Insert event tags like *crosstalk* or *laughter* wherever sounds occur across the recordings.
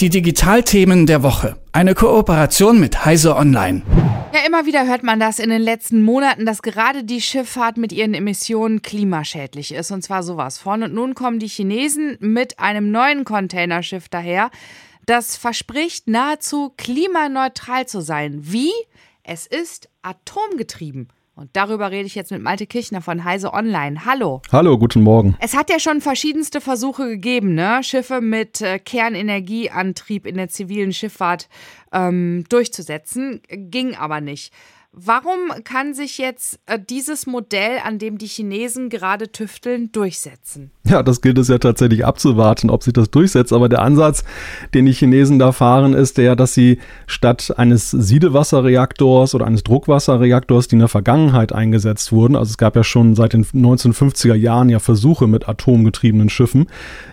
Die Digitalthemen der Woche. Eine Kooperation mit Heise Online. Ja, immer wieder hört man das in den letzten Monaten, dass gerade die Schifffahrt mit ihren Emissionen klimaschädlich ist. Und zwar sowas von. Und nun kommen die Chinesen mit einem neuen Containerschiff daher, das verspricht, nahezu klimaneutral zu sein. Wie? Es ist atomgetrieben. Und darüber rede ich jetzt mit Malte Kirchner von Heise Online. Hallo. Hallo, guten Morgen. Es hat ja schon verschiedenste Versuche gegeben, ne? Schiffe mit äh, Kernenergieantrieb in der zivilen Schifffahrt ähm, durchzusetzen. Ging aber nicht. Warum kann sich jetzt äh, dieses Modell, an dem die Chinesen gerade tüfteln, durchsetzen? *laughs* Ja, das gilt es ja tatsächlich abzuwarten, ob sich das durchsetzt. Aber der Ansatz, den die Chinesen da fahren, ist der, dass sie statt eines Siedewasserreaktors oder eines Druckwasserreaktors, die in der Vergangenheit eingesetzt wurden, also es gab ja schon seit den 1950er Jahren ja Versuche mit atomgetriebenen Schiffen,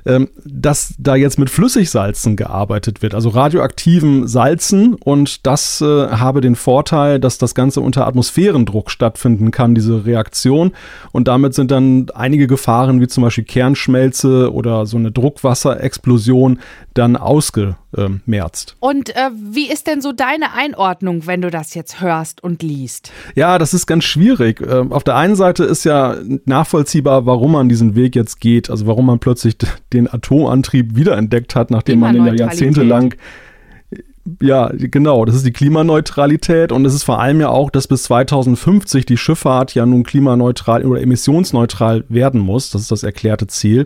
ähm, dass da jetzt mit Flüssigsalzen gearbeitet wird, also radioaktiven Salzen. Und das äh, habe den Vorteil, dass das Ganze unter Atmosphärendruck stattfinden kann, diese Reaktion. Und damit sind dann einige Gefahren, wie zum Beispiel Kernschmelze oder so eine Druckwasserexplosion, dann ausgemerzt. Und äh, wie ist denn so deine Einordnung, wenn du das jetzt hörst und liest? Ja, das ist ganz schwierig. Ähm, auf der einen Seite ist ja nachvollziehbar, warum man diesen Weg jetzt geht, also warum man plötzlich den Atomantrieb wiederentdeckt hat, nachdem man ihn ja jahrzehntelang ja, genau, das ist die Klimaneutralität und es ist vor allem ja auch, dass bis 2050 die Schifffahrt ja nun klimaneutral oder emissionsneutral werden muss. Das ist das erklärte Ziel.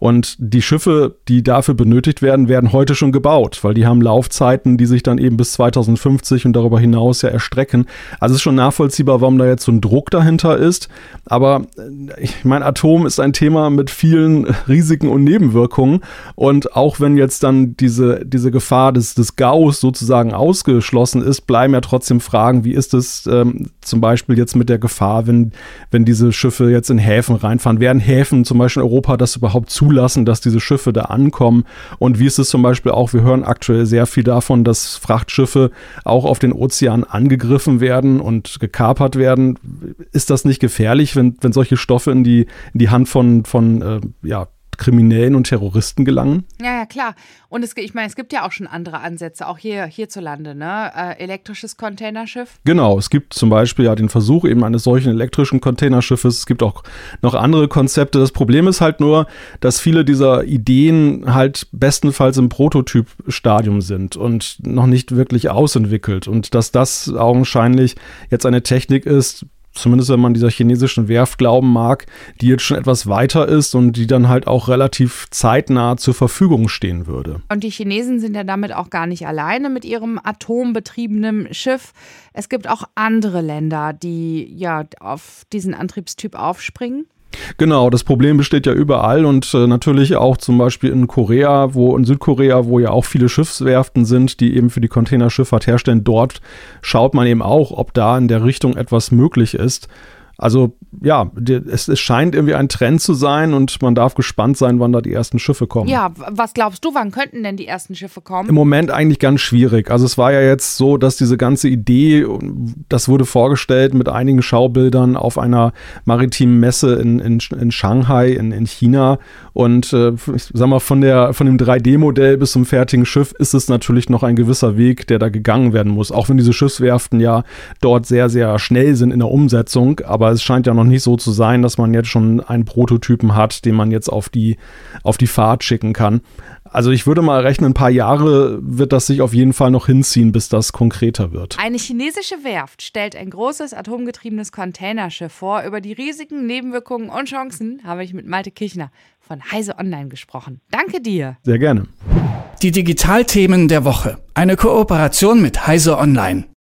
Und die Schiffe, die dafür benötigt werden, werden heute schon gebaut, weil die haben Laufzeiten, die sich dann eben bis 2050 und darüber hinaus ja erstrecken. Also es ist schon nachvollziehbar, warum da jetzt so ein Druck dahinter ist. Aber äh, ich meine, Atom ist ein Thema mit vielen Risiken und Nebenwirkungen. Und auch wenn jetzt dann diese, diese Gefahr des, des Gaus sozusagen ausgeschlossen ist, bleiben ja trotzdem Fragen, wie ist es ähm, zum Beispiel jetzt mit der Gefahr, wenn, wenn diese Schiffe jetzt in Häfen reinfahren? Werden Häfen zum Beispiel in Europa das überhaupt zulassen, dass diese Schiffe da ankommen? Und wie ist es zum Beispiel auch, wir hören aktuell sehr viel davon, dass Frachtschiffe auch auf den Ozean angegriffen werden und gekapert werden. Ist das nicht gefährlich, wenn, wenn solche Stoffe in die, in die Hand von, von äh, ja, Kriminellen und Terroristen gelangen? Ja, ja, klar. Und es, ich meine, es gibt ja auch schon andere Ansätze, auch hier hierzulande, ne? Äh, elektrisches Containerschiff. Genau, es gibt zum Beispiel ja den Versuch eben eines solchen elektrischen Containerschiffes. Es gibt auch noch andere Konzepte. Das Problem ist halt nur, dass viele dieser Ideen halt bestenfalls im Prototypstadium sind und noch nicht wirklich ausentwickelt. Und dass das augenscheinlich jetzt eine Technik ist, zumindest wenn man dieser chinesischen Werft glauben mag, die jetzt schon etwas weiter ist und die dann halt auch relativ zeitnah zur Verfügung stehen würde. Und die Chinesen sind ja damit auch gar nicht alleine mit ihrem atombetriebenen Schiff. Es gibt auch andere Länder, die ja auf diesen Antriebstyp aufspringen. Genau, das Problem besteht ja überall und äh, natürlich auch zum Beispiel in Korea, wo in Südkorea, wo ja auch viele Schiffswerften sind, die eben für die Containerschifffahrt herstellen. Dort schaut man eben auch, ob da in der Richtung etwas möglich ist. Also ja, es, es, scheint irgendwie ein Trend zu sein und man darf gespannt sein, wann da die ersten Schiffe kommen. Ja, was glaubst du, wann könnten denn die ersten Schiffe kommen? Im Moment eigentlich ganz schwierig. Also es war ja jetzt so, dass diese ganze Idee, das wurde vorgestellt mit einigen Schaubildern auf einer maritimen Messe in, in, in Shanghai, in, in China. Und äh, ich sag mal, von, der, von dem 3D-Modell bis zum fertigen Schiff ist es natürlich noch ein gewisser Weg, der da gegangen werden muss. Auch wenn diese Schiffswerften ja dort sehr, sehr schnell sind in der Umsetzung. Aber aber es scheint ja noch nicht so zu sein, dass man jetzt schon einen Prototypen hat, den man jetzt auf die, auf die Fahrt schicken kann. Also ich würde mal rechnen, ein paar Jahre wird das sich auf jeden Fall noch hinziehen, bis das konkreter wird. Eine chinesische Werft stellt ein großes atomgetriebenes Containerschiff vor. Über die Risiken, Nebenwirkungen und Chancen habe ich mit Malte Kirchner von Heise Online gesprochen. Danke dir. Sehr gerne. Die Digitalthemen der Woche. Eine Kooperation mit Heise Online.